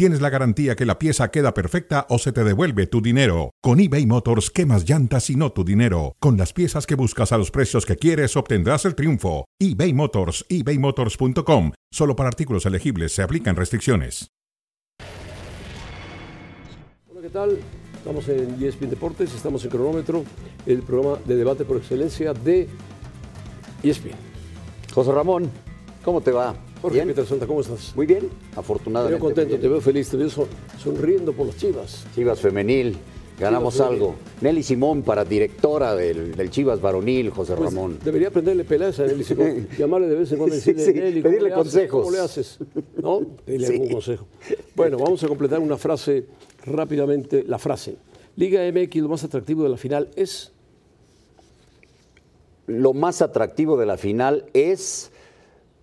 tienes la garantía que la pieza queda perfecta o se te devuelve tu dinero. Con eBay Motors, quemas llantas y no tu dinero. Con las piezas que buscas a los precios que quieres, obtendrás el triunfo. eBay Motors, ebaymotors.com. Solo para artículos elegibles se aplican restricciones. Hola, ¿qué tal? Estamos en ESPN Deportes, estamos en Cronómetro, el programa de debate por excelencia de ESPN. José Ramón, ¿cómo te va? Jorge ¿Bien? Santa, ¿cómo estás? Muy bien, afortunadamente. contento, muy te veo feliz, te veo son- sonriendo por las chivas. Chivas Femenil, ganamos Chivas algo. Nelly Simón para directora del, del Chivas Varonil, José Pues, Ramón. Debería aprenderle peleas a Nelly Simón, llamarle de vez en cuando y decirle, sí, Nelly, ¿cómo pedirle le haces? consejos. ¿Cómo le haces? ¿No? Pedirle Sí. algún consejo. Bueno, vamos a completar una frase rápidamente. La frase. Liga MX, lo más atractivo de la final es... Lo más atractivo de la final es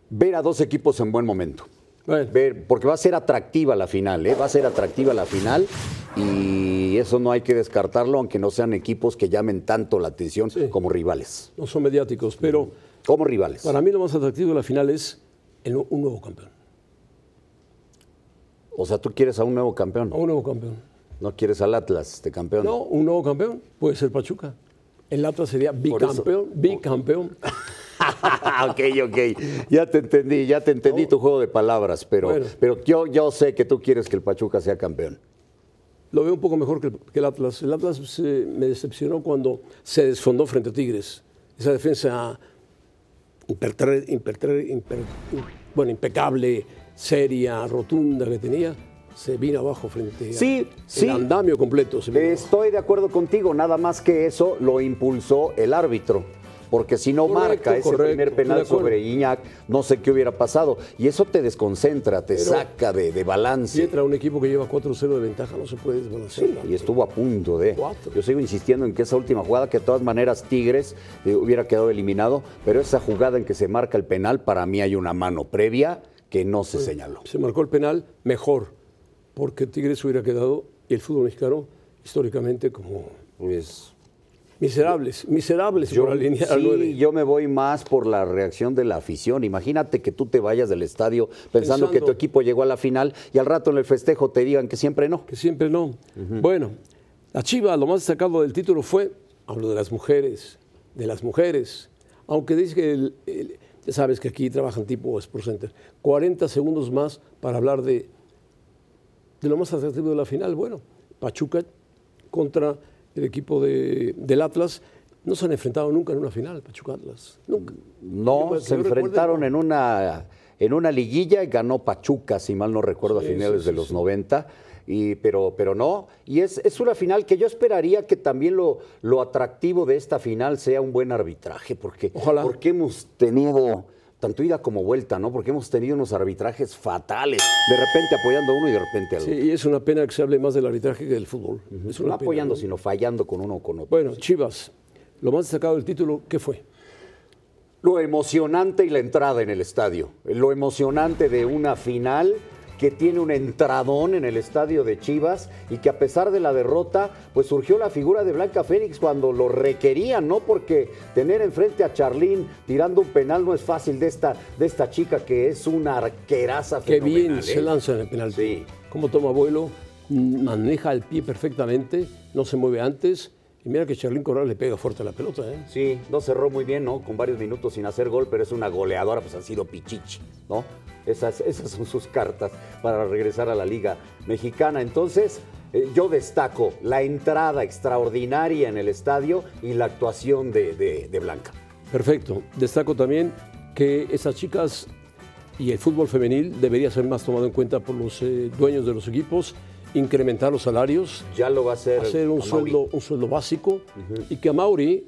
ver a dos equipos en buen momento. Bueno, Ver, porque va a ser atractiva la final, ¿eh? va a ser atractiva la final y eso no hay que descartarlo, aunque no sean equipos que llamen tanto la atención Sí. como rivales. no son mediáticos, pero Como rivales. para mí lo más atractivo de la final es el- un nuevo campeón. O sea, tú quieres a un nuevo campeón. A un nuevo campeón. No quieres al Atlas de campeón. No, un nuevo campeón puede ser Pachuca. El Atlas sería bicampeón, bicampeón. ok, ok. Ya te entendí, ya te entendí tu juego de palabras, pero, Bueno. pero yo, yo sé que tú quieres que el Pachuca sea campeón. Lo veo un poco mejor que el, que el Atlas. El Atlas se- me decepcionó cuando se desfondó frente a Tigres. Esa defensa impertre- impertre- imper- bueno, impecable, seria, rotunda que tenía, se vino abajo frente a Sí, sí. el andamio completo. se vino abajo. Estoy de acuerdo contigo, nada más que eso lo impulsó el árbitro. Porque si no Correcto, marca ese correcto, primer penal sobre Iñak, no sé qué hubiera pasado. Y eso te desconcentra, te saca de, de Si balance. entra un equipo que lleva 4-0 de ventaja, no se puede desbalancear. Y estuvo a punto de. Cuatro. Yo sigo insistiendo en que esa última jugada, que de todas maneras Tigres eh, hubiera quedado eliminado, pero esa jugada en que se marca el penal, para mí hay una mano previa que no se señaló. se marcó el penal mejor, porque Tigres hubiera quedado, y el fútbol mexicano, históricamente, como Pues miserables, miserables por alinear al sí, 9. yo me voy más por la reacción de la afición. Imagínate que tú te vayas del estadio pensando, que tu equipo llegó a la final y al rato en el festejo te digan que siempre no. que siempre no. Bueno, la Chiva, lo más destacado del título fue, hablo de las mujeres, de las mujeres, aunque dice que, el- el- ya sabes que aquí trabajan tipo Sports Center, 40 segundos más para hablar de, de lo más atractivo de la final. Bueno, Pachuca contra el equipo de- del Atlas, no se han enfrentado nunca en una final, Pachuca Atlas, nunca. No, se enfrentaron en una, en una liguilla y ganó Pachuca, si mal no recuerdo, a finales sí, de los sí. 90. Y, pero, pero no, y es, es una final que yo esperaría que también lo, lo atractivo de esta final sea un buen arbitraje, porque, Ojalá. porque hemos tenido tanto ida como vuelta, ¿no? Porque hemos tenido unos arbitrajes fatales, de repente apoyando a uno y de repente al Sí, otro. y es una pena que se hable más del arbitraje que del fútbol. Es No pena, apoyando, ¿no? sino fallando con uno o con otro. Bueno, Chivas, lo más destacado del título, ¿qué fue? Lo emocionante y la entrada en el estadio. Lo emocionante de una final que tiene un entradón en el estadio de Chivas y que a pesar de la derrota, pues surgió la figura de Blanca Félix cuando lo requerían, ¿no? Porque tener enfrente a Charlín tirando un penal no es fácil de esta, de esta chica que es una arqueraza Qué bien se ¿eh? lanza en el penalti. Sí. Cómo toma vuelo, maneja el pie perfectamente, no se mueve antes. Y mira que Charlín Corral le pega fuerte a la pelota, ¿eh? Sí, no cerró muy bien, ¿no? Con varios minutos sin hacer gol, pero es una goleadora, pues ha sido pichichi, ¿no? Esas, esas son sus cartas para regresar a la Liga Mexicana. Entonces, eh, yo destaco la entrada extraordinaria en el estadio y la actuación de, de- de Blanca. Perfecto. Destaco también que esas chicas y el fútbol femenil debería ser más tomado en cuenta por los eh, dueños de los equipos, incrementar los salarios, Ya lo va a hacer. hacer un Amauri. sueldo, un sueldo básico y que a Mauri,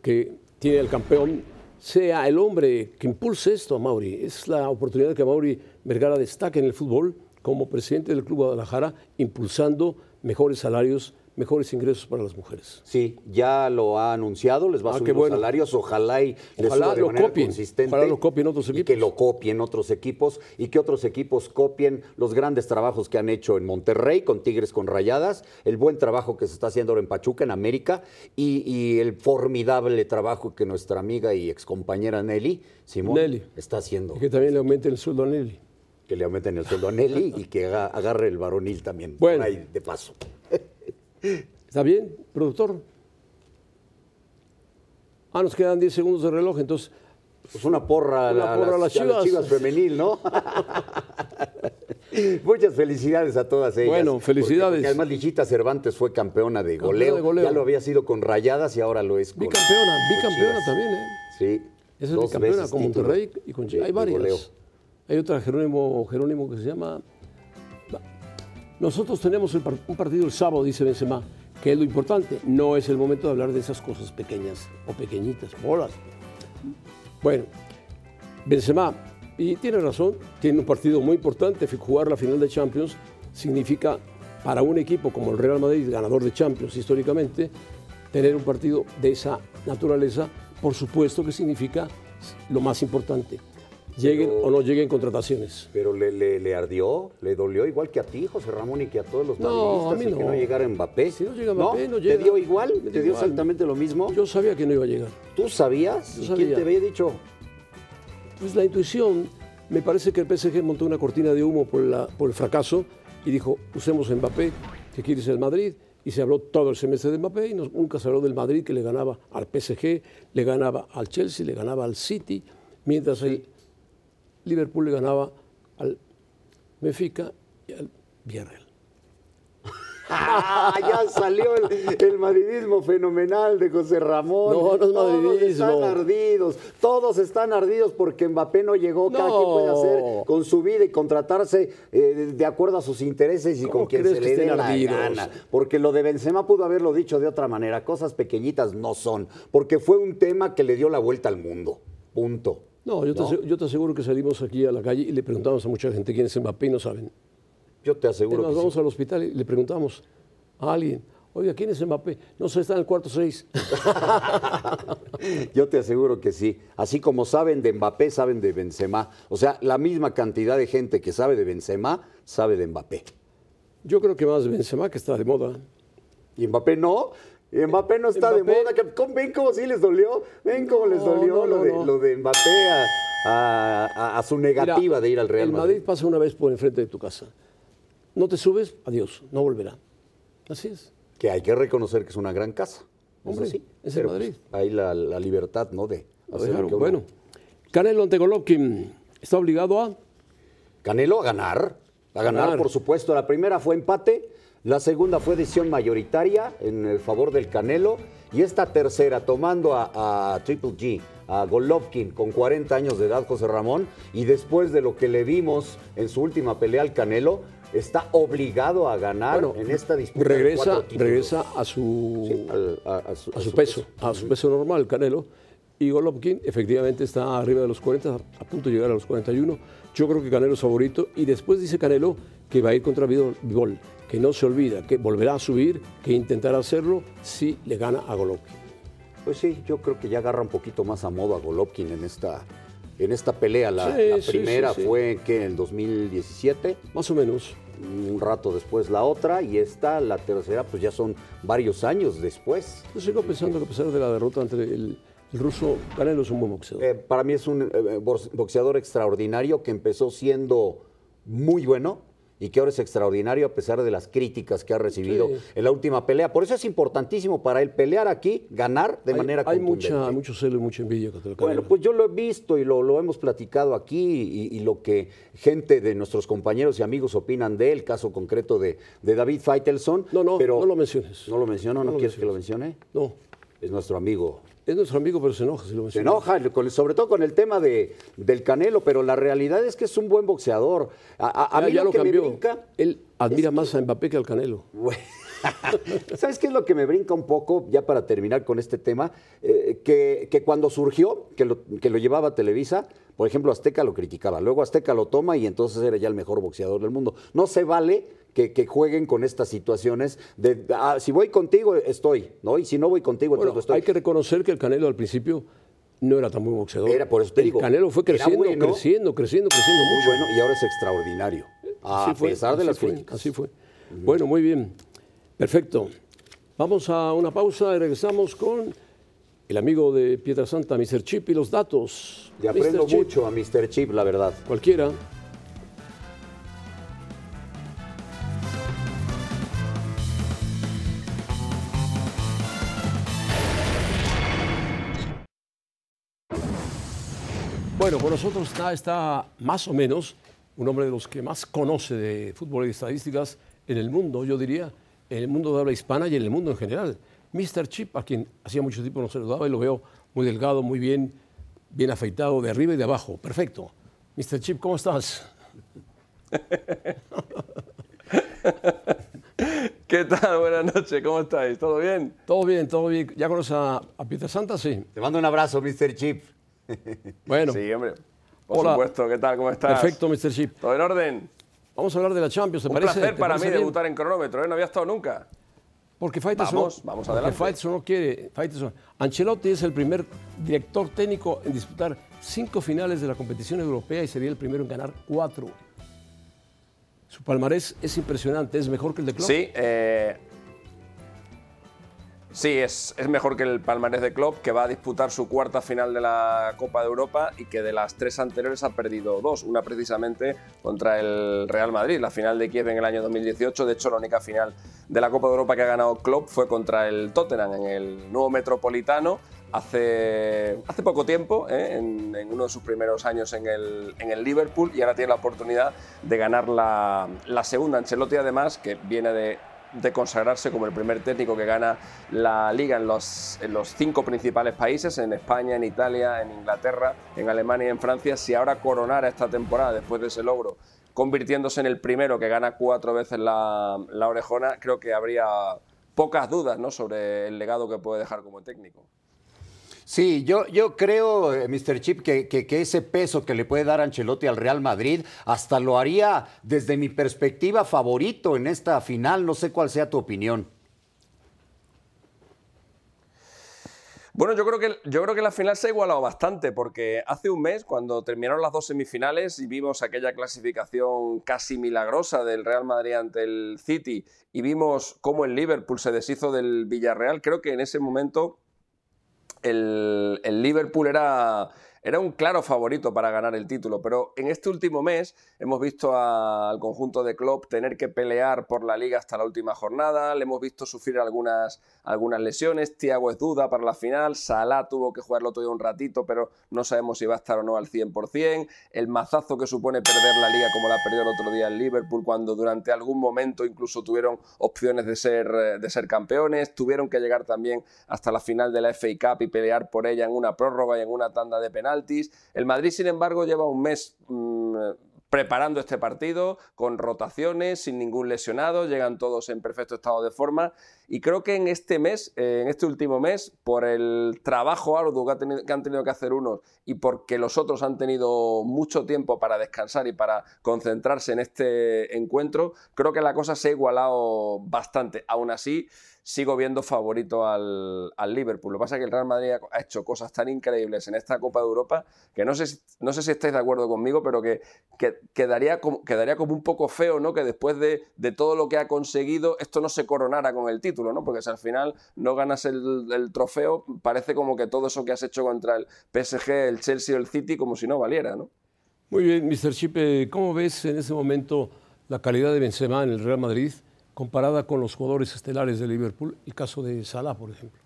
que tiene el campeón, sea el hombre que impulse esto a Mauri. Es la oportunidad que Mauri Vergara destaque en el fútbol como presidente del Club Guadalajara, impulsando mejores salarios mejores ingresos para las mujeres. Sí, ya lo ha anunciado, les va a Ah, subir los bueno. salarios, ojalá y les Ojalá suba de lo manera copien, consistente. ojalá lo copien otros Y que equipos. lo copien otros equipos y que otros equipos copien los grandes trabajos que han hecho en Monterrey con Tigres con Rayadas, el buen trabajo que se está haciendo ahora en Pachuca, en América, y, y el formidable trabajo que nuestra amiga y excompañera Nelly Simón Nelly. está haciendo. Y que también le aumenten el sueldo a Nelly. Que le aumenten el sueldo a Nelly y que agarre el varonil también. Bueno. por ahí, de paso. ¿Está bien, productor? Ah, nos quedan 10 segundos de reloj, entonces Pues una porra, Una la- porra a las, las a las Chivas. Chivas femenil, ¿no? Muchas felicidades a todas ellas. Bueno, porque- felicidades. porque además Lichita Cervantes fue campeona de goleo. de goleo. Ya lo había sido con Rayadas y ahora lo es con bicampeona, bicampeona Chivas. también, ¿eh? Sí. Esa es bicampeona con Monterrey y con Chivas. Hay varias. Hay otra Jerónimo, Jerónimo que se llama. Nosotros tenemos un partido el sábado, dice Benzema, que es lo importante. No es el momento de hablar de esas cosas pequeñas o pequeñitas, bolas. Bueno, Benzema, y tiene razón, tiene un partido muy importante. Jugar la final de Champions significa para un equipo como el Real Madrid, ganador de Champions históricamente, tener un partido de esa naturaleza, por supuesto que significa lo más importante. Lleguen Pero- o no lleguen contrataciones. Pero le, le- le ardió, le dolió igual que a ti, José Ramón, y que a todos los No, a mí el que no. no llegara Mbappé. Si no llega Mbappé, no llega. ¿Te dio igual? ¿Te dio igual. exactamente lo mismo? Yo sabía que no iba a llegar. ¿Tú sabías? Yo ¿Y quién te había dicho? Pues la intuición, me parece que el PSG montó una cortina de humo por, la- por el fracaso y dijo, usemos Mbappé, que quiere ser el Madrid, y se habló todo el semestre de Mbappé y no- nunca se habló del Madrid que le ganaba al PSG, le ganaba al Chelsea, le ganaba al City, mientras el Liverpool le ganaba al Benfica y al Villarreal. Ah, ya salió el, el madridismo fenomenal de José Ramón. No, no es Todos están ardidos, todos están ardidos porque Mbappé no llegó. Cada No. quien puede hacer con su vida y contratarse eh, de acuerdo a sus intereses y ¿Cómo con quien se le dé la ardidos? gana. Porque lo de Benzema pudo haberlo dicho de otra manera. Cosas pequeñitas no son. Porque fue un tema que le dio la vuelta al mundo. Punto. No, yo, Te, yo te aseguro que salimos aquí a la calle y le preguntamos a mucha gente quién es Mbappé y no saben. Yo te aseguro que vamos sí. al hospital y le preguntamos a alguien, oiga, ¿quién es Mbappé? No sé, está en el cuarto 6. Yo te aseguro que sí. Así como saben de Mbappé, saben de Benzema. O sea, la misma cantidad de gente que sabe de Benzema, sabe de Mbappé. Yo creo que más Benzema, que está de moda. Y Mbappé no. Y Mbappé no está de moda. que- ¿cómo- ¿Ven cómo sí les dolió? ¿Ven cómo les dolió no, lo, de, lo de Mbappé a, a- a- a su negativa Mira, de ir al Real el Madrid? Madrid pasa una vez por enfrente de tu casa. No te subes, adiós, no volverá. Así es. Que hay que reconocer que es una gran casa. Hombre, sí. es el Pero, Madrid. pues, hay la, la libertad, ¿no? De hacer dejaron. que uno- Bueno, Canelo ante Golovkin está obligado a... Canelo a ganar, a ganar, Ganar. por supuesto. La primera fue empate, la segunda fue decisión mayoritaria en el favor del Canelo y esta tercera tomando a, a Triple G, a Golovkin con 40 años de edad, José Ramón, y después de lo que le vimos en su última pelea al Canelo, está obligado a ganar Bueno, en esta disputa. regresa, regresa a su, Sí, al- a, a su, a su peso, a su peso normal, Canelo. Y Golovkin efectivamente está arriba de los 40, a punto de llegar a los 41. Yo creo que Canelo es favorito. Y después dice Canelo que va a ir contra Vidal- que no se olvida, que volverá a subir, que intentará hacerlo si le gana a Golovkin. Pues sí, yo creo que ya agarra un poquito más a modo a Golovkin en esta, en esta pelea. La, Sí, la sí, primera sí, sí. fue que en el 2017. Más o menos. un rato después la otra y esta, la tercera, pues ya son varios años después. Yo sigo pensando que a pesar de la derrota entre el, el ruso, Canelo es un buen boxeador. Eh, para mí es un eh, box- boxeador extraordinario que empezó siendo muy bueno y que ahora es extraordinario a pesar de las críticas que ha recibido Sí. en la última pelea. Por eso es importantísimo para él pelear aquí, ganar de hay, manera hay contundente. mucha, mucho celo y mucha envidia contra el. Bueno, pues yo lo he visto y lo, lo hemos platicado aquí y, y lo que gente de nuestros compañeros y amigos opinan de él, caso concreto de, de David Feitelson. No, no, pero no lo menciones. ¿No lo menciono? ¿No, No lo quieres que lo mencione? No, Es nuestro amigo. Es nuestro amigo, pero se enoja si lo Se enoja, sobre todo con el tema de, del Canelo, pero la realidad es que es un buen boxeador. A, a- a Ya- mí ya lo, lo que cambió. me brinca... Él admira más a Mbappé que al Canelo. ¿Sabes qué es lo que me brinca un poco, ya para terminar con este tema? Eh, que, que cuando surgió, que lo, que lo llevaba a Televisa, Por ejemplo, Azteca lo criticaba, luego Azteca lo toma y entonces era ya el mejor boxeador del mundo. No se vale que, jueguen con estas situaciones de ah, si voy contigo estoy, ¿no? Y si no voy contigo, entonces estoy. Hay que reconocer que el Canelo al principio no era tan buen boxeador. Era por eso te el Canelo fue creciendo, creciendo, creciendo, creciendo muy bueno y ahora es extraordinario. A pesar de las críticas. Así fue. Bueno, muy bien. Perfecto. Vamos a una pausa y regresamos con el amigo de Piedra Santa, Mr. Chip, y los datos. Le aprendo mucho a Mr. Chip, la verdad. Cualquiera. Bueno, con nosotros está, está más o menos un hombre de los que más conoce de fútbol y estadísticas en el mundo, yo diría, en el mundo de habla hispana y en el mundo en general. Mr. Chip, a quien hacía mucho tiempo no se lo daba y lo veo muy delgado, muy bien, bien afeitado de arriba y de abajo. Perfecto. Mr. Chip, ¿cómo estás? ¿Qué tal? Buenas noches, ¿cómo estáis? ¿Todo bien? Todo bien, todo bien. ¿Ya conoces a, a Santa? Sí. Te mando un abrazo, Mr. Chip. bueno. Sí, hombre. Por supuesto, ¿qué tal? ¿Cómo estás? Perfecto, Mr. Chip. ¿Todo en orden? Vamos a hablar de la Champions, ¿te un parece? Un placer para mí debutar en cronómetro, ¿eh? No había estado nunca. Porque Faitelson, vamos, vamos adelante. Faitelson no quiere. Faitelson. Ancelotti es el primer director técnico en disputar cinco finales de la competición europea y sería el primero en ganar cuatro. Su palmarés es impresionante, es mejor que el de Klopp. Sí, eh, Sí, es, es, mejor que el palmarés de Klopp, que va a disputar su cuarta final de la Copa de Europa y que de las tres anteriores ha perdido dos. Una precisamente contra el Real Madrid, la final de Kiev en el año 2018. De hecho, la única final de la Copa de Europa que ha ganado Klopp fue contra el Tottenham en el nuevo Metropolitano hace, hace poco tiempo, ¿eh? en, uno de sus primeros años en el, en el, Liverpool, y ahora tiene la oportunidad de ganar la, la segunda. Ancelotti, además, que viene de de consagrarse como el primer técnico que gana la liga en los, en los cinco principales países, en España, en Italia, en Inglaterra, en Alemania y en Francia, si ahora coronara esta temporada después de ese logro, convirtiéndose en el primero que gana cuatro veces la, la orejona, creo que habría pocas dudas ¿no? sobre el legado que puede dejar como técnico. Sí, yo, yo creo, eh, Mr. Chip, que, que, ese peso que le puede dar Ancelotti al Real Madrid hasta lo haría desde mi perspectiva favorito en esta final. No sé cuál sea tu opinión. Bueno, yo creo, que, yo creo que la final se ha igualado bastante, porque hace un mes, cuando terminaron las dos semifinales y vimos aquella clasificación casi milagrosa del Real Madrid ante el City y vimos cómo el Liverpool se deshizo del Villarreal, creo que en ese momento el, el Liverpool era era un claro favorito para ganar el título, pero en este último mes hemos visto al conjunto de Klopp tener que pelear por la liga hasta la última jornada, le hemos visto sufrir algunas, algunas lesiones, Thiago es duda para la final, Salah tuvo que jugarlo todo un ratito, pero no sabemos si va a estar o no al 100%, el mazazo que supone perder la liga como la perdió el otro día el Liverpool cuando durante algún momento incluso tuvieron opciones de ser, de ser campeones, tuvieron que llegar también hasta la final de la FA Cup y pelear por ella en una prórroga y en una tanda de penal el Madrid, sin embargo, lleva un mes mm, preparando este partido con rotaciones, sin ningún lesionado, llegan todos en perfecto estado de forma y creo que en este mes, eh, en este último mes, por el trabajo arduo que, que han tenido que hacer unos y porque los otros han tenido mucho tiempo para descansar y para concentrarse en este encuentro, creo que la cosa se ha igualado bastante. Aún así, sigo viendo favorito al, Liverpool. Lo que pasa es que el Real Madrid ha hecho cosas tan increíbles en esta Copa de Europa que no sé si, no sé si estáis de acuerdo conmigo, pero que, quedaría, como, quedaría como un poco feo, ¿no? Que después de, todo lo que ha conseguido, esto no se coronara con el título, ¿no? Porque si al final no ganas el, el trofeo, parece como que todo eso que has hecho contra el PSG, el Chelsea o el City, como si no valiera, ¿no? Muy bien, Mr. Chipe, ¿cómo ves en ese momento la calidad de Benzema en el Real Madrid? Comparada con los jugadores estelares de Liverpool, el caso de Salah, por ejemplo.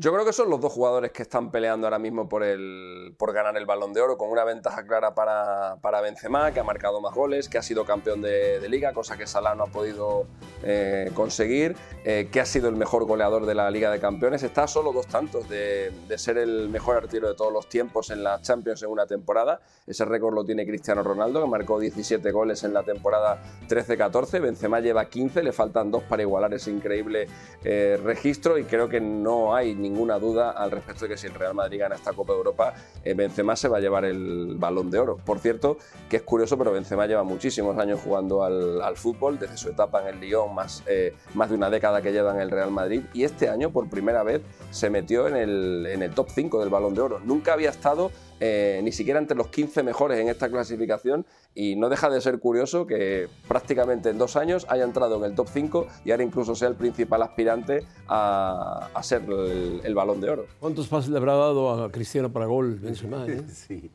Yo creo que son los dos jugadores que están peleando ahora mismo por, el, por ganar el balón de oro, con una ventaja clara para, para Benzema, que ha marcado más goles, que ha sido campeón de, liga, cosa que Salah no ha podido eh, conseguir, eh, que ha sido el mejor goleador de la Liga de Campeones. Está a solo dos tantos de, de, ser el mejor artillero de todos los tiempos en la Champions en una temporada. Ese récord lo tiene Cristiano Ronaldo, que marcó 17 goles en la temporada 13-14. Benzema lleva 15, le faltan dos para igualar ese increíble eh, registro y creo que no hay ni ninguna duda al respecto de que si el Real Madrid gana esta Copa de Europa, eh, Benzema se va a llevar el balón de oro. Por cierto, que es curioso, pero Benzema lleva muchísimos años jugando al, fútbol, desde su etapa en el Lyon, más, eh, más de una década que lleva en el Real Madrid, y este año por primera vez se metió en el, en el top 5 del balón de oro. Nunca había estado eh, ni siquiera entre los 15 mejores en esta clasificación y no deja de ser curioso que prácticamente en dos años haya entrado en el top 5 y ahora incluso sea el principal aspirante a, ser el, balón de oro. ¿Cuántos pases le habrá dado a Cristiano para gol Benzema? Eh? sí.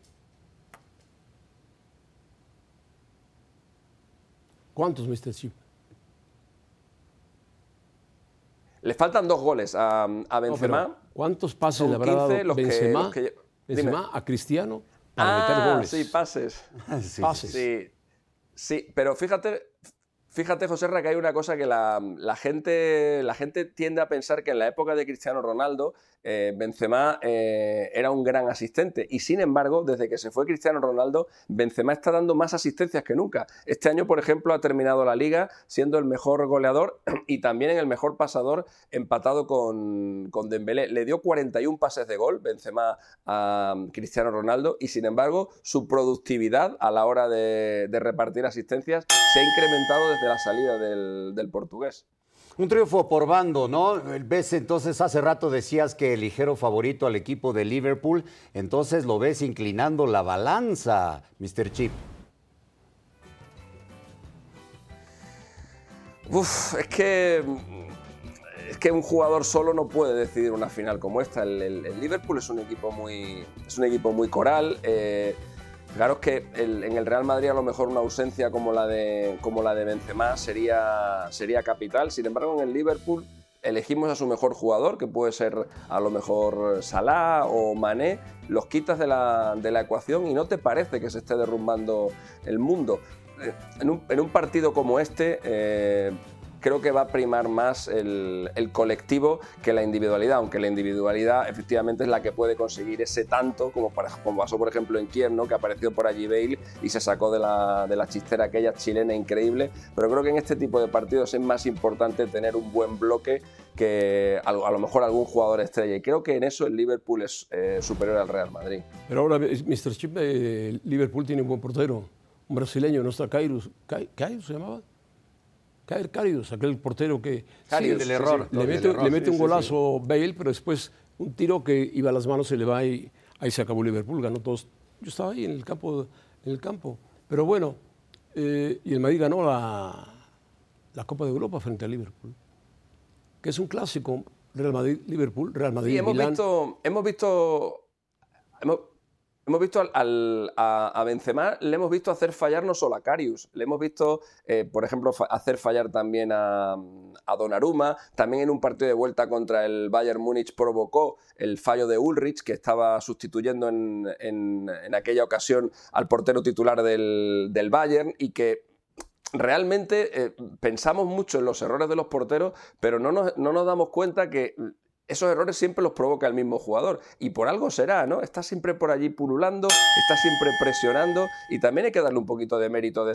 ¿Cuántos, Mr. Chip? Le faltan dos goles a, Benzema. ¿Cuántos pases le habrá dado Benzema? Benzema a Cristiano para meter ah, goles. Sí, pases. pases. Sí, sí, pero fíjate, Fíjate, José Ra, que hay una cosa que la, gente, tiende a pensar que en la época de Cristiano Ronaldo, eh, Benzema eh, era un gran asistente. Y sin embargo, desde que se fue Cristiano Ronaldo, Benzema está dando más asistencias que nunca. Este año, por ejemplo, ha terminado la liga siendo el mejor goleador y también el mejor pasador, empatado con, con Dembélé. Le dio 41 pases de gol Benzema a Cristiano Ronaldo y sin embargo, su productividad a la hora de, de repartir asistencias se ha incrementado desde la salida del, portugués. Un triunfo por bando, ¿no? Ves, entonces hace rato decías que el ligero favorito al equipo de Liverpool, entonces lo ves inclinando la balanza, Mr. Chip. Uf, es que es que un jugador solo no puede decidir una final como esta. El, Liverpool es un equipo muy, es un equipo muy coral. Eh, Claro que en el Real Madrid a lo mejor una ausencia como la de, como la de Benzema sería, sería capital. Sin embargo, en el Liverpool elegimos a su mejor jugador, que puede ser a lo mejor Salah o Mané, los quitas de la, ecuación y no te parece que se esté derrumbando el mundo. Eh, en un, partido como este, eh, creo que va a primar más el, colectivo que la individualidad, aunque la individualidad efectivamente es la que puede conseguir ese tanto, como, pasó por ejemplo en Kiev, que apareció por allí Bale y se sacó de la, de la chistera aquella chilena increíble, pero creo que en este tipo de partidos es más importante tener un buen bloque que a, lo mejor algún jugador estrella. Y creo que en eso el Liverpool es eh, superior al Real Madrid. Pero ahora, Mr. Chip, eh, Liverpool tiene un buen portero, un brasileño, ¿no está Kairos? ¿Kairos se llamaba? Caer Carius, aquel portero que del error, le, mete, un golazo Bale, pero después un tiro que iba a las manos se le va y ahí se acabó Liverpool, ganó todos. Yo estaba ahí en el campo, en el campo. pero bueno, eh, y el Madrid ganó la, la Copa de Europa frente a Liverpool, que es un clásico, Real Madrid-Liverpool, Real Madrid. Sí, hemos visto, hemos visto, Hemos visto al, a, Benzema, le hemos visto hacer fallar no solo a Carius, le hemos visto, eh, por ejemplo, hacer fallar también a, a Donnarumma. También en un partido de vuelta contra el Bayern Múnich provocó el fallo de Ulrich, que estaba sustituyendo en, en, aquella ocasión al portero titular del, del Bayern y que realmente eh, pensamos mucho en los errores de los porteros, pero no nos, no nos damos cuenta que esos errores siempre los provoca el mismo jugador. Y por algo será, ¿no? Está siempre por allí pululando, está siempre presionando y también hay que darle un poquito de mérito en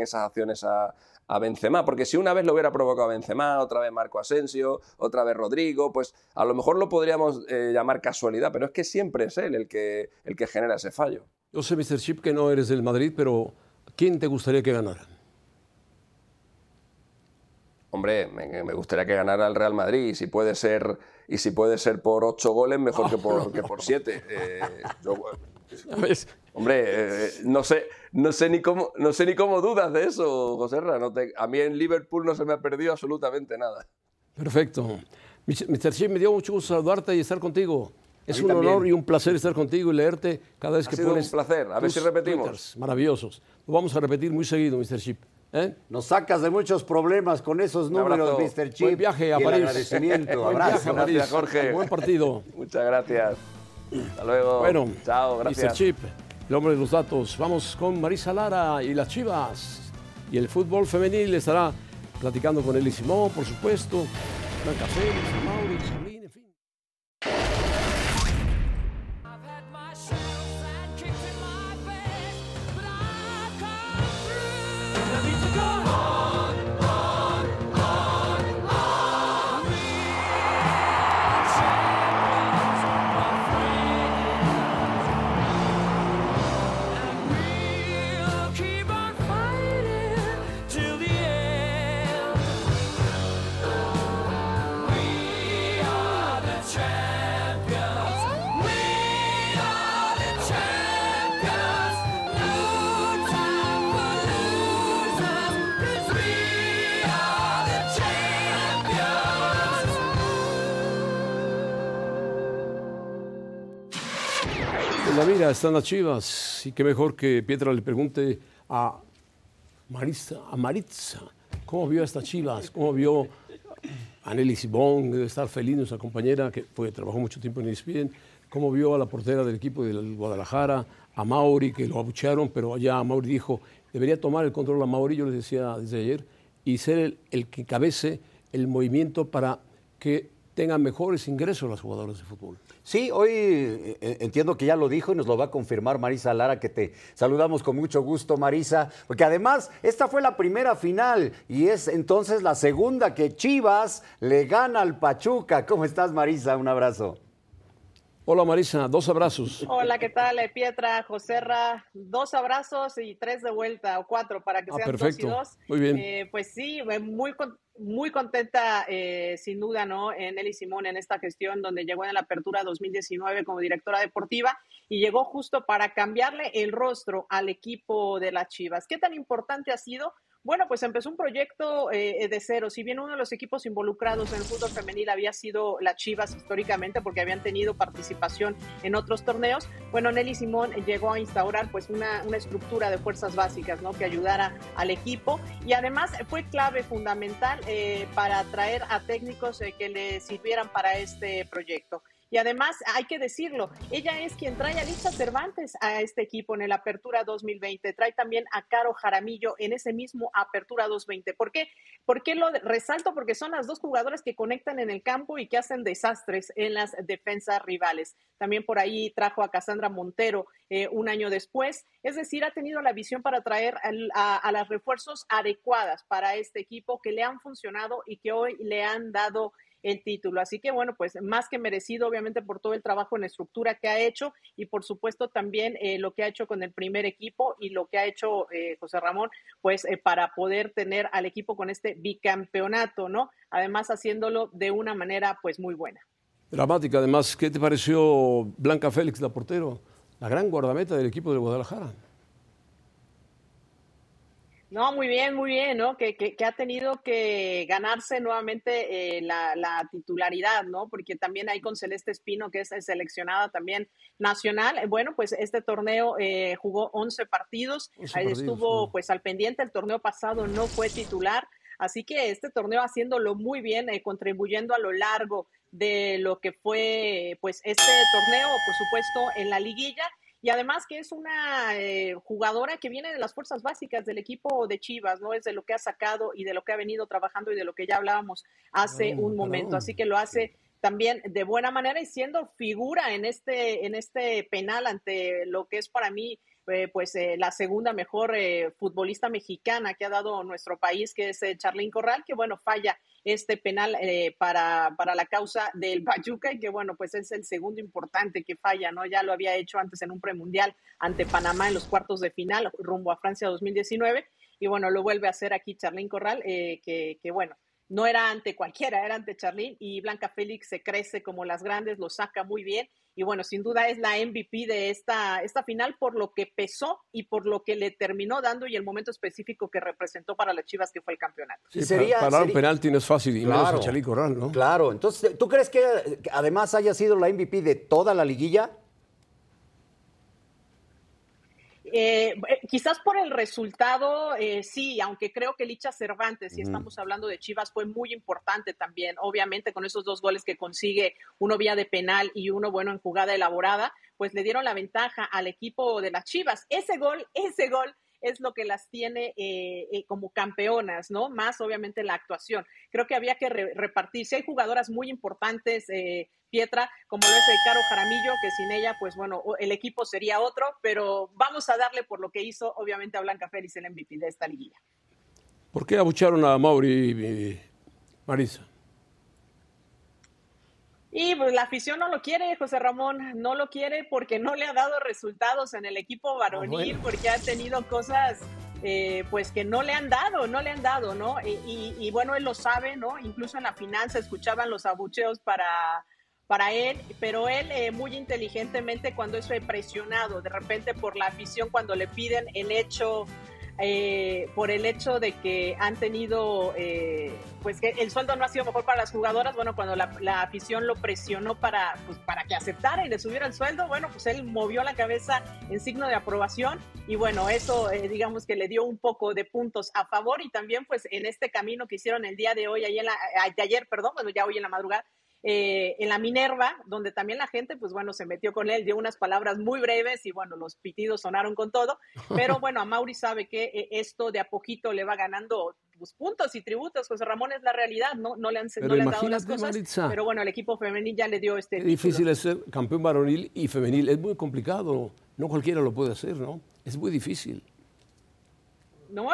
esas acciones a, Benzema, porque si una vez lo hubiera provocado a Benzema, otra vez Marco Asensio, otra vez Rodrigo, pues a lo mejor lo podríamos eh, llamar casualidad, pero es que siempre es él el que, el que genera ese fallo. Yo sé, Mr. Chip, que no eres del Madrid, pero ¿quién te gustaría que ganara? Hombre, me, gustaría que ganara el Real Madrid y si puede ser, y si puede ser por ocho goles, mejor que, por, que por siete. Eh, hombre, eh, no, sé, no, sé ni cómo, no sé ni cómo dudas de eso, José Ra. a mí en Liverpool no se me ha perdido absolutamente nada. Perfecto. Mr. Chip, me dio mucho gusto saludarte y estar contigo. Es un honor y un placer estar contigo y leerte cada vez ha que sido pones. un placer. A ver si repetimos. maravillosos. Lo vamos a repetir muy seguido, Mr. Chip. ¿Eh? Nos sacas de muchos problemas con esos números, Mr. Chip. Buen viaje a París. agradecimiento. Abrazo. Gracias, Jorge. Buen partido. Muchas gracias. Hasta luego. Bueno, chao, gracias. Mr. Chip, el hombre de los datos. Vamos con Marisa Lara y las Chivas. Y el fútbol femenil estará platicando con Eli Simón, por supuesto. Blanca Félix, Mauricio, Están las chivas. Y qué mejor que Pietra le pregunte a Marisa, a Maritza, ¿cómo vio a estas chivas? ¿Cómo vio a Nelly Sibón? Debe estar feliz, nuestra compañera que trabajó mucho tiempo en ESPN. ¿Cómo vio a la portera del equipo del Guadalajara? A Mauri, que lo abuchearon, pero ya Mauri dijo, debería tomar el control a Mauri, yo les decía desde ayer, y ser el, el que cabece el movimiento para que tengan mejores ingresos los jugadores de fútbol. Sí, hoy eh, eh, entiendo que ya lo dijo y nos lo va a confirmar Marisa Lara, que te saludamos con mucho gusto, Marisa, porque además esta fue la primera final y es entonces la segunda que Chivas le gana al Pachuca. ¿Cómo estás, Marisa? Un abrazo. Hola Marisa, dos abrazos. Hola, ¿qué tal? Eh, Pietra, Joserra, dos abrazos y tres de vuelta o cuatro para que Ah, sean perfecto. dos y dos. Muy bien. Eh, pues sí, eh, muy, muy contenta, eh, sin duda, ¿no? En Nelly Simón en esta gestión donde llegó en la apertura 2019 como directora deportiva y llegó justo para cambiarle el rostro al equipo de las Chivas. ¿Qué tan importante ha sido? Bueno, pues empezó un proyecto eh, de cero. Si bien uno de los equipos involucrados en el fútbol femenil había sido las Chivas históricamente porque habían tenido participación en otros torneos, bueno, Nelly Simón llegó a instaurar pues una, una estructura de fuerzas básicas, ¿no? Que ayudara al equipo y además fue clave fundamental eh, para atraer a técnicos eh, que le sirvieran para este proyecto. Y además, hay que decirlo, ella es quien trae a Lisa Cervantes a este equipo en el Apertura 2020. Trae también a Caro Jaramillo en ese mismo Apertura 2020. ¿Por qué? ¿Por qué lo resalto? Porque son las dos jugadoras que conectan en el campo y que hacen desastres en las defensas rivales. También por ahí trajo a Cassandra Montero eh, un año después. Es decir, ha tenido la visión para traer al- a, a las refuerzos adecuadas para este equipo que le han funcionado y que hoy le han dado el título. Así que bueno, pues más que merecido, obviamente, por todo el trabajo en estructura que ha hecho y por supuesto también eh, lo que ha hecho con el primer equipo y lo que ha hecho eh, José Ramón, pues eh, para poder tener al equipo con este bicampeonato, ¿no? Además haciéndolo de una manera pues muy buena. Dramática, además, ¿qué te pareció Blanca Félix, la portero? La gran guardameta del equipo de Guadalajara. No, muy bien, muy bien, ¿no? Que, que, que ha tenido que ganarse nuevamente eh, la, la, titularidad, ¿no? Porque también hay con Celeste Espino, que es seleccionada también nacional. Bueno, pues este torneo eh, jugó 11 partidos, 11 ahí partidos, estuvo sí. pues al pendiente, el torneo pasado no fue titular, así que este torneo haciéndolo muy bien, eh, contribuyendo a lo largo de lo que fue pues este torneo, por supuesto, en la liguilla y además que es una eh, jugadora que viene de las fuerzas básicas del equipo de Chivas, ¿no? Es de lo que ha sacado y de lo que ha venido trabajando y de lo que ya hablábamos hace No, un momento. Así que lo hace también de buena manera y siendo figura en este, en este penal ante lo que es para mí eh, pues eh, la segunda mejor eh, futbolista mexicana que ha dado nuestro país, que es eh, Charlín Corral, que bueno, falla este penal eh, para, para la causa del Pachuca y que bueno, pues es el segundo importante que falla, ¿no? Ya lo había hecho antes en un premundial ante Panamá en los cuartos de final rumbo a Francia 2019 y bueno, lo vuelve a hacer aquí Charlín Corral, que bueno, no era ante cualquiera, era ante Charlín y Blanca Félix se crece como las grandes, lo saca muy bien y bueno, sin duda es la MVP de esta, esta final por lo que pesó y por lo que le terminó dando y el momento específico que representó para las Chivas que fue el campeonato. Sí, Sería- para, parar un penalti no es fácil, y menos Claro. a Chalí Corral, ¿no? Claro, entonces, ¿tú crees que que además haya sido la MVP de toda la liguilla? Eh, eh, quizás por el resultado, eh, sí, aunque creo que Licha Cervantes, si estamos hablando de Chivas, fue muy importante también, obviamente con esos dos goles que consigue, uno vía de penal y uno bueno en jugada elaborada, pues le dieron la ventaja al equipo de las Chivas. Ese gol, ese gol es lo que las tiene eh, eh, como campeonas, ¿no? Más obviamente la actuación. Creo que había que re- repartir. Si hay jugadoras muy importantes, eh, Pietra, como lo es el Caro Jaramillo, que sin ella, pues bueno, el equipo sería otro, pero vamos a darle por lo que hizo, obviamente, a Blanca Félix el MVP de esta liguilla. ¿Por qué abucharon a Mauri Marisa? Y pues, la afición no lo quiere, José Ramón, no lo quiere porque no le ha dado resultados en el equipo varonil, bueno. porque ha tenido cosas eh, pues que no le han dado, no le han dado, ¿no? Y, y- y, bueno, él lo sabe, ¿no? Incluso en la finanza escuchaban los abucheos para, para él, pero él eh, muy inteligentemente cuando es presionado de repente por la afición, cuando le piden el hecho eh, por el hecho de que han tenido, eh, pues que el sueldo no ha sido mejor para las jugadoras, bueno, cuando la, afición lo presionó para, pues, para que aceptara y le subiera el sueldo, bueno, pues él movió la cabeza en signo de aprobación y bueno, eso eh, digamos que le dio un poco de puntos a favor y también pues en este camino que hicieron el día de hoy, la, de ayer, perdón, bueno, ya hoy en la madrugada, eh, en la Minerva, donde también la gente, pues bueno, se metió con él, dio unas palabras muy breves y bueno, los pitidos sonaron con todo, pero bueno, a Mauri sabe que eh, esto de a poquito le va ganando pues, puntos y tributos, José Ramón es la realidad, no, no le han, no le han dado las cosas, pero bueno, el equipo femenil ya le dio este Es difícil es ser campeón varonil y femenil, es muy complicado, no cualquiera lo puede hacer, ¿no? Es muy difícil. No,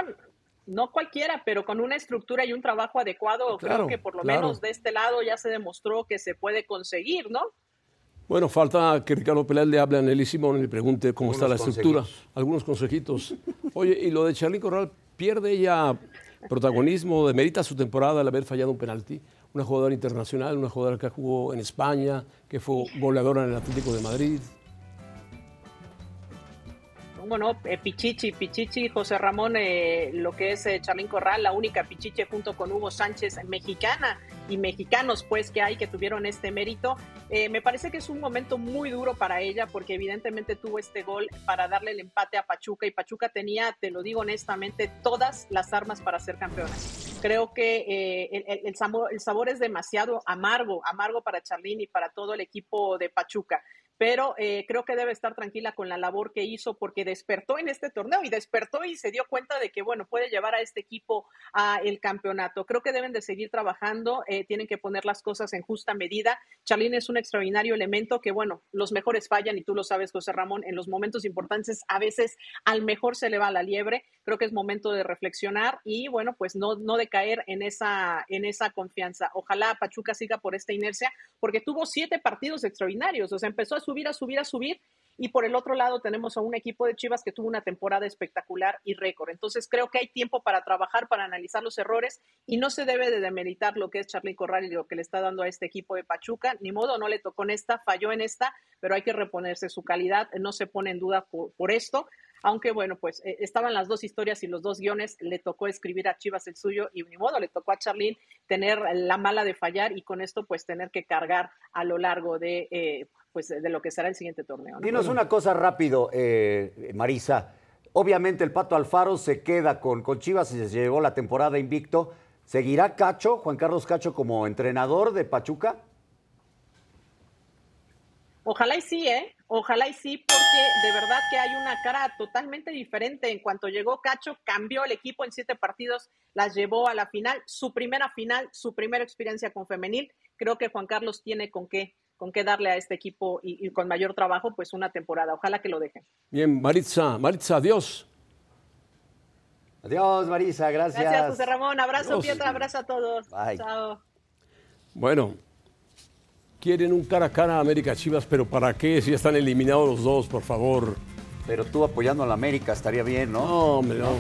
no cualquiera, pero con una estructura y un trabajo adecuado, creo que por lo menos de este lado ya se demostró que se puede conseguir, ¿no? Bueno, falta que Ricardo Peláez le hable a Nelly Simón y le pregunte cómo está la estructura. Algunos consejitos. Oye, y lo de Charly Corral, ¿pierde ella protagonismo? ¿Demerita su temporada al haber fallado un penalti? Una jugadora internacional, una jugadora que jugó en España, que fue goleadora en el Atlético de Madrid bueno, eh, Pichichi, Pichichi, José Ramón, eh, lo que es eh, Charlín Corral, la única Pichichi junto con Hugo Sánchez, mexicana y mexicanos pues que hay que tuvieron este mérito. me parece que es un momento muy duro para ella porque evidentemente tuvo este gol para darle el empate a Pachuca y Pachuca tenía, te lo digo honestamente, todas las armas para ser campeona. Creo que el, el, sabor, el sabor es demasiado amargo, amargo para Charlín y para todo el equipo de Pachuca pero eh, creo que debe estar tranquila con la labor que hizo porque despertó en este torneo y despertó y se dio cuenta de que, bueno, puede llevar a este equipo a el campeonato. Creo que deben de seguir trabajando, eh, tienen que poner las cosas en justa medida. Charlene es un extraordinario elemento que, bueno, los mejores fallan y tú lo sabes, José Ramón, en los momentos importantes a veces al mejor se le va la liebre. Creo que es momento de reflexionar y, bueno, pues no, no decaer en esa, en esa confianza. Ojalá Pachuca siga por esta inercia porque tuvo siete partidos extraordinarios, o sea, empezó a subir, a subir, a subir. Y por el otro lado tenemos a un equipo de Chivas que tuvo una temporada espectacular y récord. Entonces creo que hay tiempo para trabajar, para analizar los errores y no se debe de demeritar lo que es Charly Corral y lo que le está dando a este equipo de Pachuca. Ni modo, no le tocó en esta, falló en esta, pero hay que reponerse su calidad. No se pone en duda por, esto aunque bueno, pues eh, estaban las dos historias y los dos guiones, le tocó escribir a Chivas el suyo y ni modo, le tocó a Charlín tener la mala de fallar y con esto pues tener que cargar a lo largo de eh, pues, de lo que será el siguiente torneo. Dinos una cosa rápido, eh, Marisa. Obviamente el Pato Alfaro se queda con, con Chivas y se llevó la temporada invicto. ¿Seguirá Cacho, Juan Carlos Cacho, como entrenador de Pachuca? Ojalá y sí, ¿eh? Ojalá y sí, porque de verdad que hay una cara totalmente diferente. En cuanto llegó Cacho, cambió el equipo en siete partidos, las llevó a la final, su primera final, su primera experiencia con femenil. Creo que Juan Carlos tiene con qué con qué darle a este equipo y, con mayor trabajo, pues una temporada. Ojalá que lo dejen. Bien, Maritza, Maritza, adiós. Adiós, Marisa, gracias. Gracias, José Ramón. Abrazo, Pietra, abrazo a todos. Chao. Bueno, quieren un cara a cara a América Chivas, pero ¿para qué si ya están eliminados los dos, por favor? Pero tú apoyando a la América estaría bien, ¿no? No, hombre, no.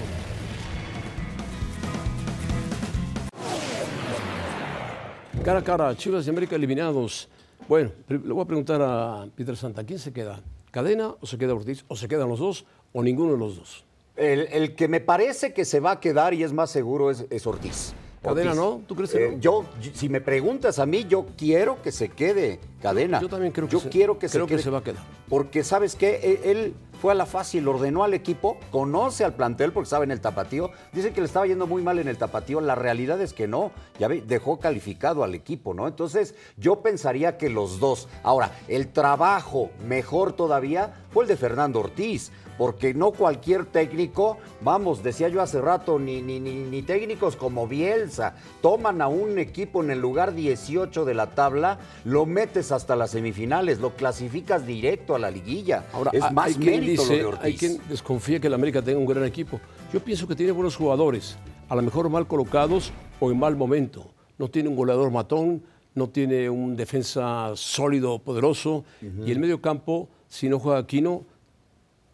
Cara a cara, Chivas y América eliminados. Bueno, le voy a preguntar a Peter Santa, ¿quién se queda? ¿Cadena o se queda Ortiz? ¿O se quedan los dos o ninguno de los dos? El, que me parece que se va a quedar y es más seguro es, Ortiz. Cadena, ¿no? ¿Tú crees que eh, Yo, si me preguntas a mí, yo quiero que se quede Cadena. Yo también creo que, yo se, quiero que, creo que se va a quedar. Porque, ¿sabes qué? E, él, fue a la fácil, ordenó al equipo, conoce al plantel porque estaba en el tapatío. Dice que le estaba yendo muy mal en el tapatío. La realidad es que no. Ya dejó calificado al equipo, ¿no? Entonces, yo pensaría que los dos. Ahora, el trabajo mejor todavía fue el de Fernando Ortiz porque no cualquier técnico, vamos, decía yo hace rato, ni, ni, ni, técnicos como Bielsa, toman a un equipo en el lugar 18 de la tabla, lo metes hasta las semifinales, lo clasificas directo a la liguilla. Ahora, es más mérito Ortiz. Hay quien desconfía que el América tenga un gran equipo. Yo pienso que tiene buenos jugadores, a lo mejor mal colocados o en mal momento. No tiene un goleador matón, no tiene un defensa sólido, poderoso, y el medio campo, si no juega Aquino,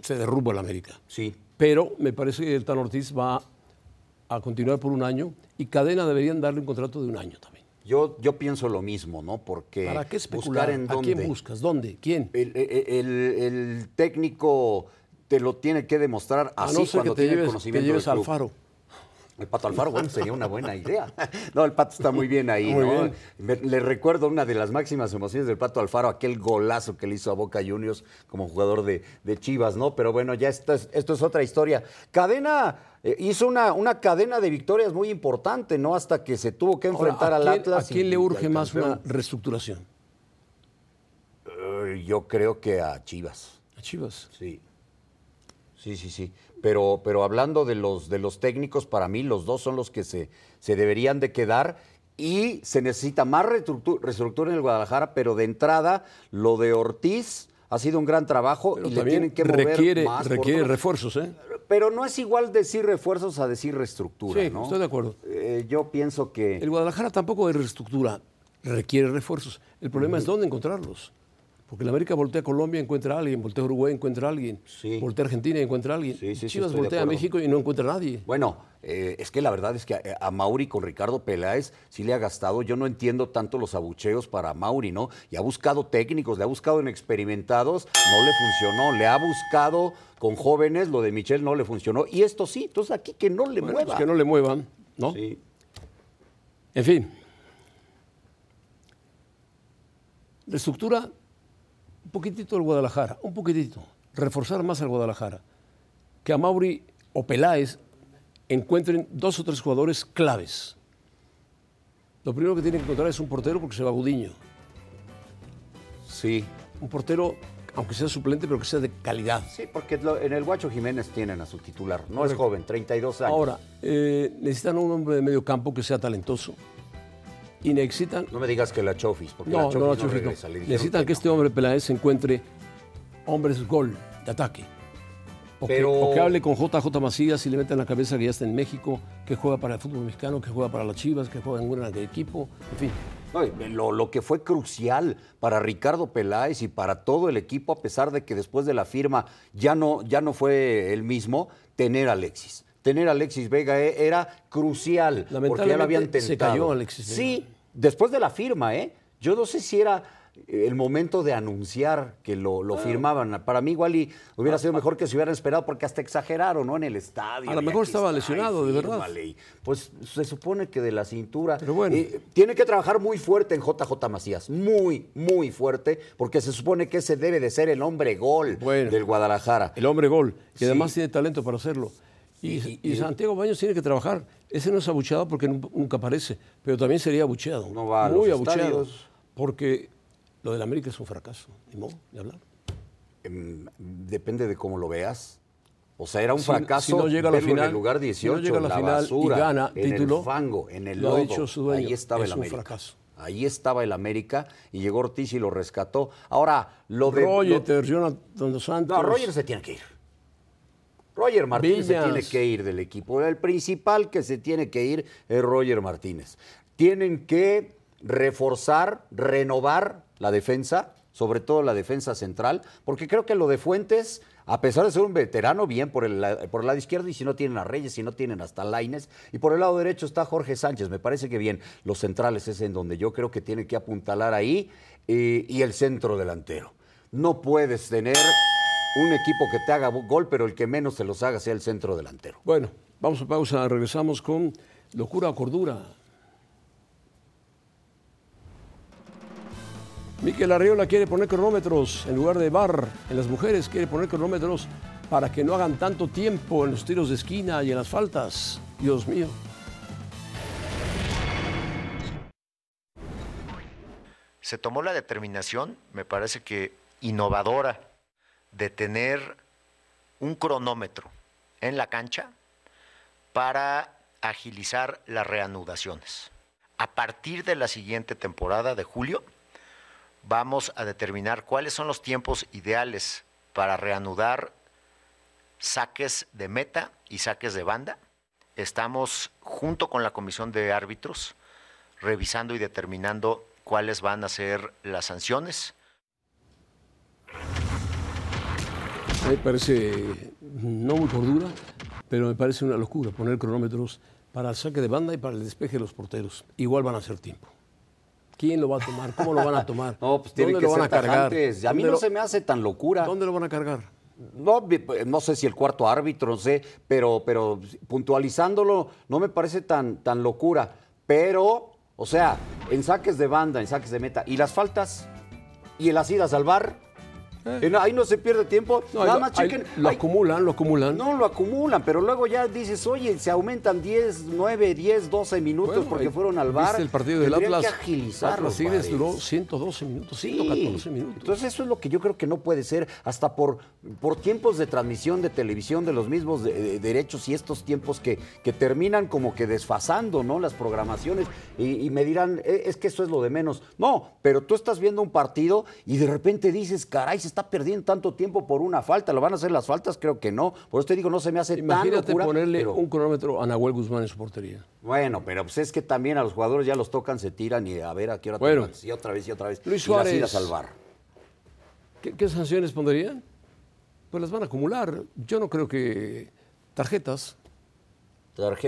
se derrumba el América. Sí. Pero me parece que el Tan Ortiz va a continuar por un año y Cadena deberían darle un contrato de un año también. Yo, yo pienso lo mismo, ¿no? Porque ¿Para qué especular? en dónde. ¿A quién buscas? ¿Dónde? ¿Quién? El, el técnico te lo tiene que demostrar A así no ser que cuando te tiene lleves, conocimiento te lleves del al club. faro. El Pato Alfaro, bueno, sería una buena idea. No, el Pato está muy bien ahí, Muy ¿no? bien. Me- le recuerdo una de las máximas emociones del Pato Alfaro, aquel golazo que le hizo a Boca Juniors como jugador de, de Chivas, ¿no? Pero bueno, ya esto es, esto es otra historia. Cadena eh, hizo una, una cadena de victorias muy importante, ¿no? Hasta que se tuvo que Ahora, enfrentar ¿a al quién- Atlas. ¿A quién le urge más una reestructuración? Eh, yo creo que a Chivas. A Chivas. Sí. Sí, sí, sí. Pero, pero hablando de los, de los técnicos, para mí los dos son los que se, se deberían de quedar y se necesita más reestructu- reestructura en el Guadalajara, pero de entrada lo de Ortiz ha sido un gran trabajo Pero y le tienen que mover requiere, más. requiere refuerzos, ¿eh? Pero no es igual decir refuerzos a decir reestructura, Sí, ¿no? estoy de acuerdo. Eh, yo pienso que... El Guadalajara tampoco de reestructura, requiere refuerzos. El problema es dónde encontrarlos. Porque la América voltea a Colombia encuentra a alguien, voltea a Uruguay encuentra a alguien, Sí. voltea a Argentina y encuentra a alguien. Sí, sí, Chivas voltea a. México y no encuentra a nadie. Bueno, eh, es que la verdad es que a, a Mauri con Ricardo Peláez sí le ha gastado. Yo no entiendo tanto los abucheos para Mauri, ¿no? Y ha buscado técnicos, le ha buscado en experimentados, no le funcionó. Le ha buscado con jóvenes, lo de Michel no le funcionó. Y esto sí, entonces aquí que no le Bueno, mueva. pues que no le muevan, ¿no? Sí. En fin. Reestructura un poquitito el Guadalajara, un poquitito. Reforzar más al Guadalajara. Que a Mauri o Peláez encuentren dos o tres jugadores claves. Lo primero que tienen que encontrar es un portero porque se va Gudiño. Sí. Un portero, aunque sea suplente, pero que sea de calidad. Sí, porque en el Guacho Jiménez tienen a su titular. No es joven, 32 años. Ahora, eh, necesitan un hombre de medio campo que sea talentoso. Y necesitan No me digas que la Chofis, porque la No, Chofis no, Chofis, no. regresa. Necesitan que, este hombre Peláez encuentre hombres gol de ataque. O, Pero- que, o que hable con JJ Macías y le meta en la cabeza que ya está en México, que juega para el fútbol mexicano, que juega para las Chivas, que juega en un gran equipo, en fin. No, lo, lo que fue crucial para Ricardo Peláez y para todo el equipo, a pesar de que después de la firma ya no, ya no fue el mismo, tener a Alexis. Tener a Alexis Vega eh, era crucial, porque ya lo habían tentado. se cayó Alexis Vega. Sí, después de la firma, ¿eh? Yo no sé si era el momento de anunciar que lo, Ah. lo firmaban. Para mí igual y hubiera sido mejor que se hubieran esperado porque hasta exageraron, ¿no? En el estadio. A lo mejor estaba está, lesionado, de verdad. Pues se supone que de la cintura. Pero bueno. Eh, tiene que trabajar muy fuerte en JJ Macías, muy, muy fuerte, porque se supone que ese debe de ser el hombre gol Bueno. del Guadalajara. El hombre gol, que Sí. además tiene talento para hacerlo. Y, Y- y y- Santiago Baños tiene que trabajar. Ese no es abucheado porque nu- nunca aparece, pero también sería abucheado. No va a Muy los abucheado. estadios. Porque lo del América es un fracaso. Ni modo de hablar. Em, depende de cómo lo veas. O sea, era un Si- fracaso si no llega a la verlo en final- el lugar si no 18, llega a la final y gana en título, el fango, en el lo lodo. dicho su dueño, Ahí estaba es el un América. fracaso. Ahí estaba el América y llegó Ortiz y lo rescató. Ahora, lo de... lo- Roger, Jonathan dos Santos. No, Roger se tiene que ir. Roger Martínez se tiene que ir del equipo. El principal que se tiene que ir es Roger Martínez. Tienen que reforzar, renovar la defensa, sobre todo la defensa central, porque creo que lo de Fuentes, a pesar de ser un veterano, bien por el, por el lado izquierdo, y si no tienen a Reyes, si no tienen hasta Laines, y por el lado derecho está Jorge Sánchez, me parece que bien, los centrales es en donde yo creo que tienen que apuntalar ahí, eh, y el centro delantero. No puedes tener un equipo que te haga gol, pero el que menos te los haga sea el centro delantero. Bueno, vamos a pausa, regresamos con locura o cordura. Miquel Arriola quiere poner cronómetros en lugar de bar en las mujeres, quiere poner cronómetros para que no hagan tanto tiempo en los tiros de esquina y en las faltas. Dios mío. se tomó la determinación, me parece que innovadora, de tener un cronómetro en la cancha para agilizar las reanudaciones. A partir de la siguiente temporada de julio, vamos a determinar cuáles son los tiempos ideales para reanudar saques de meta y saques de banda. Estamos junto con la comisión de árbitros revisando y determinando cuáles van a ser las sanciones. Me parece no muy cordura, pero me parece una locura poner cronómetros para el saque de banda y para el despeje de los porteros. Igual van a hacer tiempo. ¿Quién lo va a tomar? ¿Cómo lo van a tomar? No, pues tienen ¿Dónde que lo van ser a cargar? A mí ¿Dónde no lo- se me hace tan locura. ¿Dónde lo van a cargar? No, no sé si el cuarto árbitro, no sé, pero, pero puntualizándolo no me parece tan, tan locura. Pero, o sea, en saques de banda, en saques de meta, y las faltas, y en las idas al bar, eh. Ahí no se pierde tiempo. Nada más chequen. lo acumulan, lo acumulan. No, lo acumulan, pero luego ya dices, oye, se aumentan 10, 9, 10, 12 minutos porque fueron al bar. el partido del Atlas? que agilizarlo. Atlas duró 112 minutos, 114 minutos. Entonces eso es lo que yo creo que no puede ser, hasta por, por tiempos de transmisión de televisión de los mismos derechos y estos tiempos que, que terminan como que desfasando, ¿no? Las programaciones y, y me dirán, e, es que eso es lo de menos. No, pero tú estás viendo un partido y de repente dices, caray, se está perdiendo tanto tiempo por una falta. ¿Lo van a hacer las faltas? Creo que no. Por eso te digo, no se me hace Imagínate tan ponerle un cronómetro a Nahuel Guzmán en su portería. Bueno, pero pues es que también a los jugadores ya los tocan, se tiran y a ver a qué hora bueno, Y otra vez y otra vez. Luis Suárez. Y las a salvar. ¿Qué, sanciones pondrían? Pues las van a acumular. Yo no creo que tarjetas.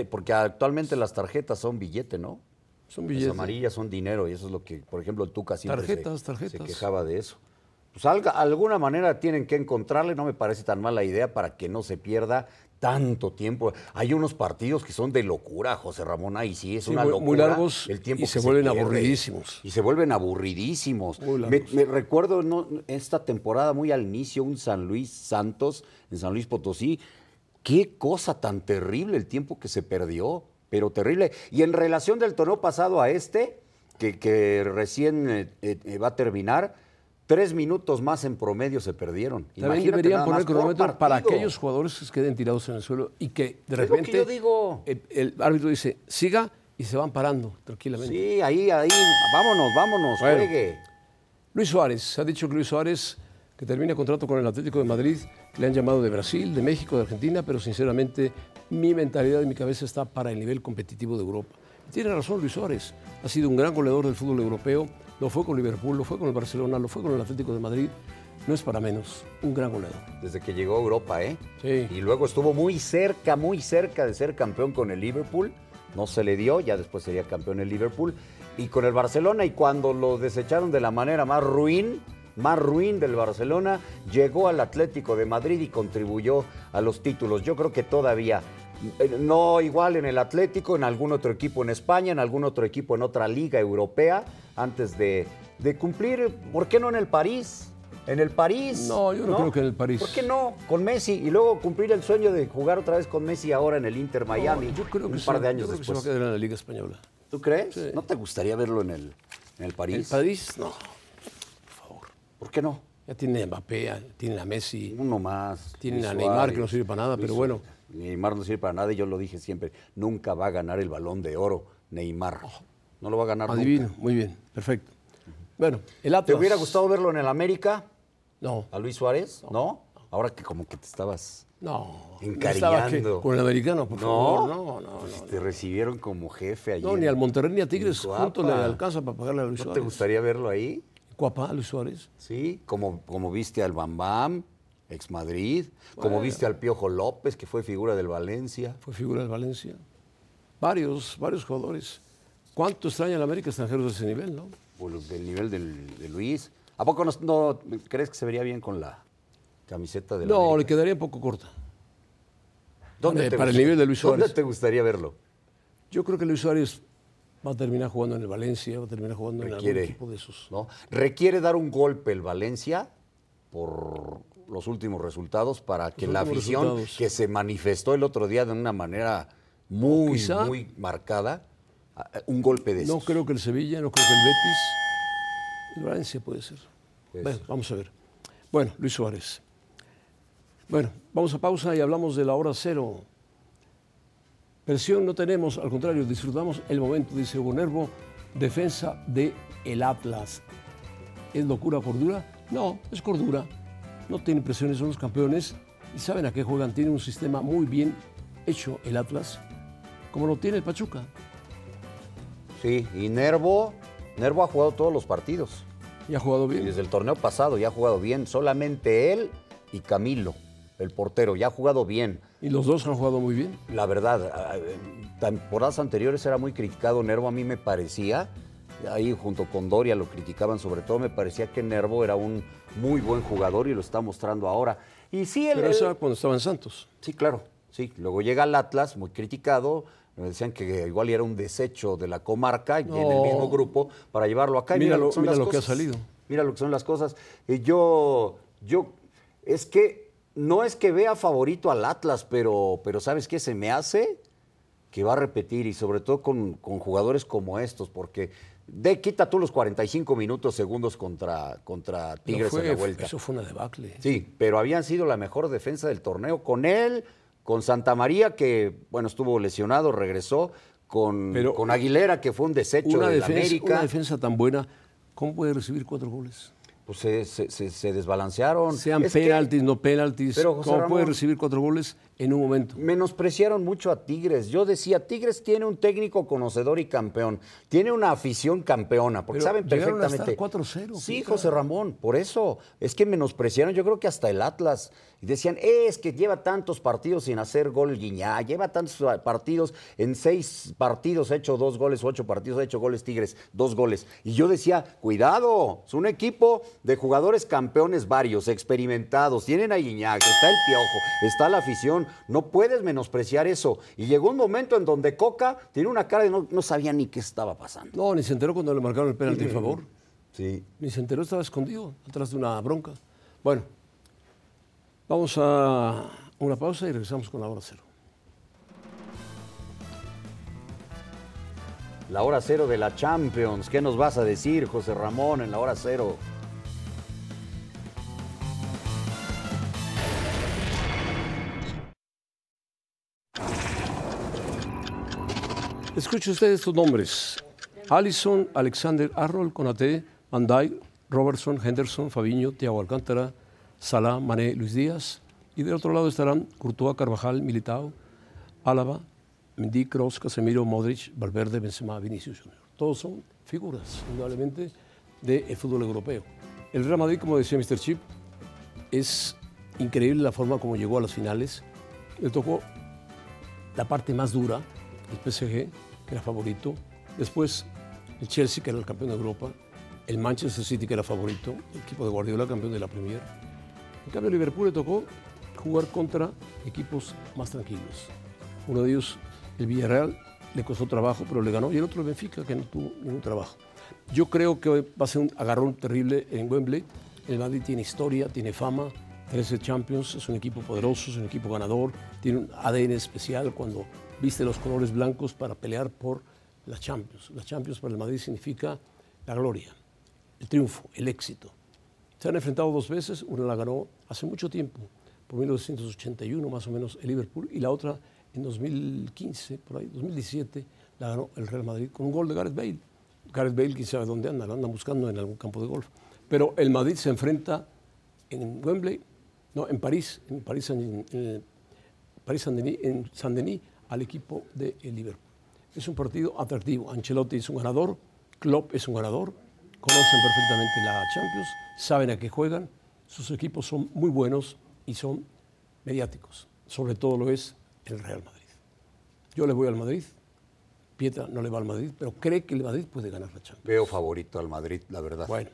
porque actualmente las tarjetas son billete, ¿no? Son billetes. Las amarillas son dinero y eso es lo que, por ejemplo, el Tuca siempre tarjetas, tarjetas. se quejaba de eso pues alguna manera tienen que encontrarle, no me parece tan mala idea para que no se pierda tanto tiempo. Hay unos partidos que son de locura, José Ramón, ahí sí es una locura. Muy largos el tiempo y se, vuelven aburridísimos. Y se vuelven aburridísimos. Me, recuerdo esta temporada muy al inicio, un San Luis Santos, en San Luis Potosí, qué cosa tan terrible el tiempo que se perdió, pero terrible. Y en relación del torneo pasado a este, que, recién eh, eh, va a terminar, Tres minutos más en promedio se perdieron. También deberían poner cronómetro para aquellos jugadores que queden tirados en el suelo y que de repente yo digo. El, árbitro dice, siga y se van parando tranquilamente. Sí, ahí, ahí, vámonos, vámonos, juegue. Luis Suárez, se ha dicho que Luis Suárez, que termina contrato con el Atlético de Madrid, le han llamado de Brasil, de México, de Argentina, pero sinceramente mi mentalidad y mi cabeza está para el nivel competitivo de Europa. Tiene razón Luis Suárez, ha sido un gran goleador del fútbol europeo lo fue con Liverpool, lo fue con el Barcelona, lo fue con el Atlético de Madrid. No es para menos, un gran goleador. Desde que llegó a Europa, ¿eh? Sí. Y luego estuvo muy cerca, muy cerca de ser campeón con el Liverpool. No se le dio, ya después sería campeón el Liverpool. Y con el Barcelona, y cuando lo desecharon de la manera más ruin, más ruin del Barcelona, llegó al Atlético de Madrid y contribuyó a los títulos. Yo creo que todavía no igual en el Atlético, en algún otro equipo en España, en algún otro equipo en otra liga europea, antes de, cumplir, ¿por qué no en el París? En el París. No, yo no, creo que en el París. ¿Por qué no? Con Messi y luego cumplir el sueño de jugar otra vez con Messi ahora en el Inter Miami. yo creo que un par de años después. Que se va a quedar en la Liga Española. ¿Tú crees? ¿No te gustaría verlo en el, en el París? ¿El París? No, por favor. ¿Por qué no? Ya tiene a Mbappé, tiene a Messi. Uno más. Tiene a Neymar que no sirve para nada, pero bueno. Neymar no sirve para nada y yo lo dije siempre, nunca va a ganar el balón de oro Neymar. No lo va a ganar Adivino, muy bien, perfecto. Bueno, el Atlas. ¿Te hubiera gustado verlo en el América? No. ¿A Luis Suárez? No. Ahora que como que te estabas no, encariñando. con el americano, por favor. No, no, no. te recibieron como jefe allí. No, ni al Monterrey ni a Tigres juntos le alcanza para pagarle a Luis Suárez. ¿No te gustaría verlo ahí? Cuapa, Luis Suárez. Sí, como, como viste al Bambam ex Madrid, como viste al Piojo López, que fue figura del Valencia. Fue figura del Valencia. Varios, varios jugadores. ¿Cuánto extraña el América extranjeros de ese nivel, no? del nivel de Luis. ¿A poco no, crees que se vería bien con la camiseta de la No, le quedaría un poco corta. ¿Dónde para el nivel de Luis Suárez. ¿Dónde te gustaría verlo? Yo creo que Luis Suárez va a terminar jugando en el Valencia, va a terminar jugando en algún equipo de esos. ¿no? Requiere dar un golpe el Valencia por los últimos resultados para que la afición que se manifestó el otro día de una manera muy, muy marcada, un golpe de No creo que el Sevilla, no creo que el Betis, el Valencia puede ser. Bueno, vamos a ver. Bueno, Luis Suárez. Bueno, vamos a pausa y hablamos de la hora cero. Presión no tenemos, al contrario, disfrutamos el momento, dice Hugo Nervo, defensa de el Atlas. ¿Es locura, cordura? No, es cordura no tienen presiones, son los campeones y saben a qué juegan. Tienen un sistema muy bien hecho el Atlas, como lo tiene el Pachuca. Sí, y Nervo, Nervo ha jugado todos los partidos. Y ha jugado bien. desde el torneo pasado ya ha jugado bien. Solamente él y Camilo, el portero, ya ha jugado bien. Y los dos han jugado muy bien. La verdad, temporadas anteriores era muy criticado Nervo, a mí me parecía. Ahí junto con Doria lo criticaban sobre todo, me parecía que Nervo era un muy buen jugador y lo está mostrando ahora. Y sí, el, Pero eso era cuando estaba en Santos. Sí, claro. Sí, luego llega el Atlas, muy criticado. Me decían que igual era un desecho de la comarca y en el mismo grupo para llevarlo acá. Y Mira lo- son mira lo que ha salido. Mira lo que son las cosas. Y yo, yo, es que no es que vea favorito al Atlas, pero, pero ¿sabes qué? Se me hace que va a repetir y sobre todo con, con jugadores como estos, porque de quita tú los 45 minutos segundos contra, contra Tigres fue- en la vuelta. Eso fue una debacle. Sí, pero habían sido la mejor defensa del torneo con él, con Santa María, que bueno, estuvo lesionado, regresó, con, Pero- con Aguilera, que fue un desecho Una de defensa, América. una defensa tan buena, ¿cómo puede recibir cuatro goles? Pues se, se- se- se desbalancearon. Sean Es que penaltis, no penaltis. Pero, ¿Cómo puede recibir cuatro goles en un momento? Menospreciaron mucho a Tigres. Yo decía, Tigres tiene un técnico conocedor y campeón. Tiene una afición campeona, porque Pero saben perfectamente. estar 4-0, Sí. José Ramón, por eso. Es que menospreciaron, yo creo que hasta el Atlas. Decían, es que lleva tantos partidos sin hacer gol Guiñá, lleva tantos partidos, en seis partidos ha hecho dos goles, ocho partidos ha hecho goles Tigres, dos goles. Y yo decía, cuidado, es un equipo de jugadores campeones varios, experimentados. Tienen a Guiñac, está el piojo, está la afición. No puedes menospreciar eso. Y llegó un momento en donde Coca tiene una cara de no, no sabía ni qué estaba pasando. No, ni se enteró cuando le marcaron el penalti a favor. Sí. Ni se enteró, estaba escondido, atrás de una bronca. Bueno, vamos a una pausa y regresamos con la hora cero. La hora cero de la Champions. ¿Qué nos vas a decir, José Ramón, en la hora cero? Escuche usted estos nombres. Allison, Alexander Arnold, Conate, Dijk, Robertson, Henderson, Fabiño, Thiago Alcántara, Salah, Mané, Luis Díaz. Y del otro lado estarán Courtois, Carvajal, Militao, Álava, Mendy, Kroos, Casemiro, Modric, Valverde, Benzema, Vinicius Junior. Todos son figuras, indudablemente, del fútbol europeo. El Real Madrid, como decía Mr. Chip, es increíble la forma como llegó a las finales. Le tocó la parte más dura, el PSG, que era favorito, después el Chelsea, que era el campeón de Europa, el Manchester City, que era favorito, el equipo de Guardiola, campeón de la Premier. En cambio, a Liverpool le tocó jugar contra equipos más tranquilos. Uno de ellos, el Villarreal, le costó trabajo, pero le ganó, y el otro, el Benfica, que no tuvo ningún trabajo. Yo creo que va a ser un agarrón terrible en Wembley. El Madrid tiene historia, tiene fama, 13 Champions, es un equipo poderoso, es un equipo ganador, tiene un ADN especial cuando viste los colores blancos para pelear por la Champions. La Champions para el Madrid significa la gloria, el triunfo, el éxito. Se han enfrentado dos veces, una la ganó hace mucho tiempo, por 1981 más o menos el Liverpool, y la otra en 2015, por ahí, 2017, la ganó el Real Madrid con un gol de Gareth Bale. Gareth Bale, quién sabe dónde anda, lo andan buscando en algún campo de golf. Pero el Madrid se enfrenta en Wembley, no, en París, en París, en, en París en Saint-Denis, al equipo de Liverpool. Es un partido atractivo. Ancelotti es un ganador, Klopp es un ganador, conocen perfectamente la Champions, saben a qué juegan, sus equipos son muy buenos y son mediáticos. Sobre todo lo es el Real Madrid. Yo le voy al Madrid, Pietra no le va al Madrid, pero cree que el Madrid puede ganar la Champions. Veo favorito al Madrid, la verdad. Bueno,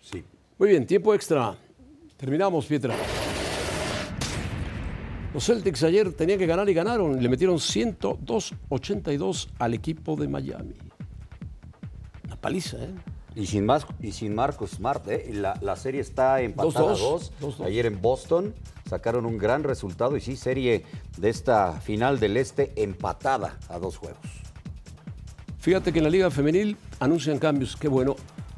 Sí. muy bien, tiempo extra. Terminamos, Pietra. Los Celtics ayer tenían que ganar y ganaron. Le metieron 102-82 al equipo de Miami. Una paliza, ¿eh? Y sin, más, y sin Marcus Smart, ¿eh? La, la serie está empatada a 2-2, dos. 2-2. Ayer en Boston sacaron un gran resultado y sí, serie de esta final del Este empatada a dos juegos. Fíjate que en la Liga Femenil anuncian cambios. Qué bueno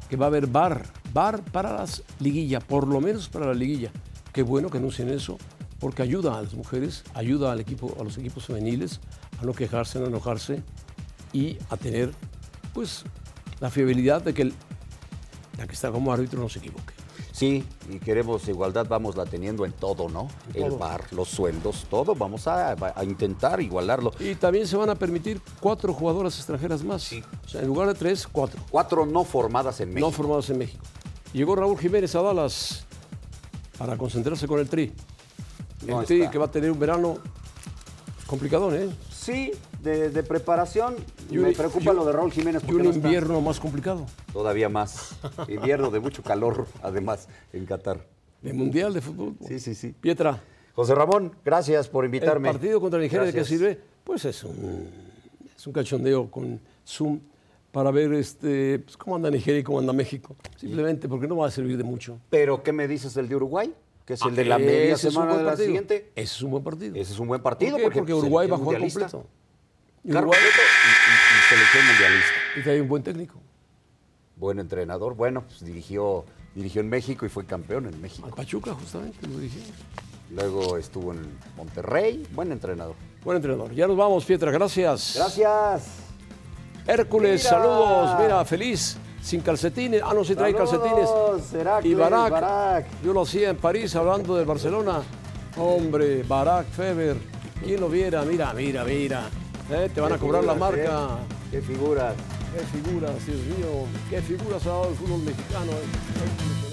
que va a haber bar. Bar para las liguillas, por lo menos para la liguilla. Qué bueno que anuncien eso, porque ayuda a las mujeres, ayuda al equipo, a los equipos femeniles a no quejarse, a no enojarse y a tener, pues, la fiabilidad de que el- la que está como árbitro no se equivoque. Sí, y queremos igualdad, vamos la teniendo en todo, ¿no? El todo. bar, los sueldos, todo, vamos a, a intentar igualarlo. Y también se van a permitir cuatro jugadoras extranjeras más. O sea, en lugar de tres, cuatro. Cuatro no formadas en México. no formados en México. Llegó Raúl Jiménez a Dallas para concentrarse con el Tri. No el está. que va a tener un verano complicadón, ¿eh? Sí, de, de preparación. Y Me preocupa lo de Raúl Jiménez Y un no está. invierno más complicado. Todavía más. Invierno de mucho calor, además, en Qatar. de Mundial de Fútbol. Sí, sí, sí. Pietra, José Ramón, gracias por el invitarme. partido contra Nigeria, ¿de qué sirve? Pues es un, es un cachondeo con Zoom para ver este, pues, cómo anda Nigeria y cómo anda México. Simplemente porque no va a servir de mucho. Pero, ¿qué me dices del de Uruguay? Que es el de la media Ah, es un semana de la partido. siguiente. Ese es un buen partido. Ese es un buen ¿Por partido. qué? Porque, Uruguay va a jugar completo. Y Uruguay completo y, selección mundialista. y trae un buen técnico. Buen entrenador. Bueno, pues dirigió, dirigió en México y fue campeón en Al México. Pachuca, justamente, lo dirigió. Luego estuvo en Monterrey. Buen entrenador. Buen entrenador. Ya nos vamos, Pietra. Gracias. Gracias. Hércules, Mira. saludos. Mira, feliz. Sin calcetines. Ah, no, sí trae calcetines. Heracles, y Barak. Barak. Yo lo hacía en París hablando del Barcelona. Hombre, Barak, Feber. ¿Quién lo viera? Mira, mira, mira. Eh, Te van a cobrar la marca. ¿eh? Qué figuras. Qué figuras, Dios mío. Qué figuras ha dado el fútbol mexicano. eh.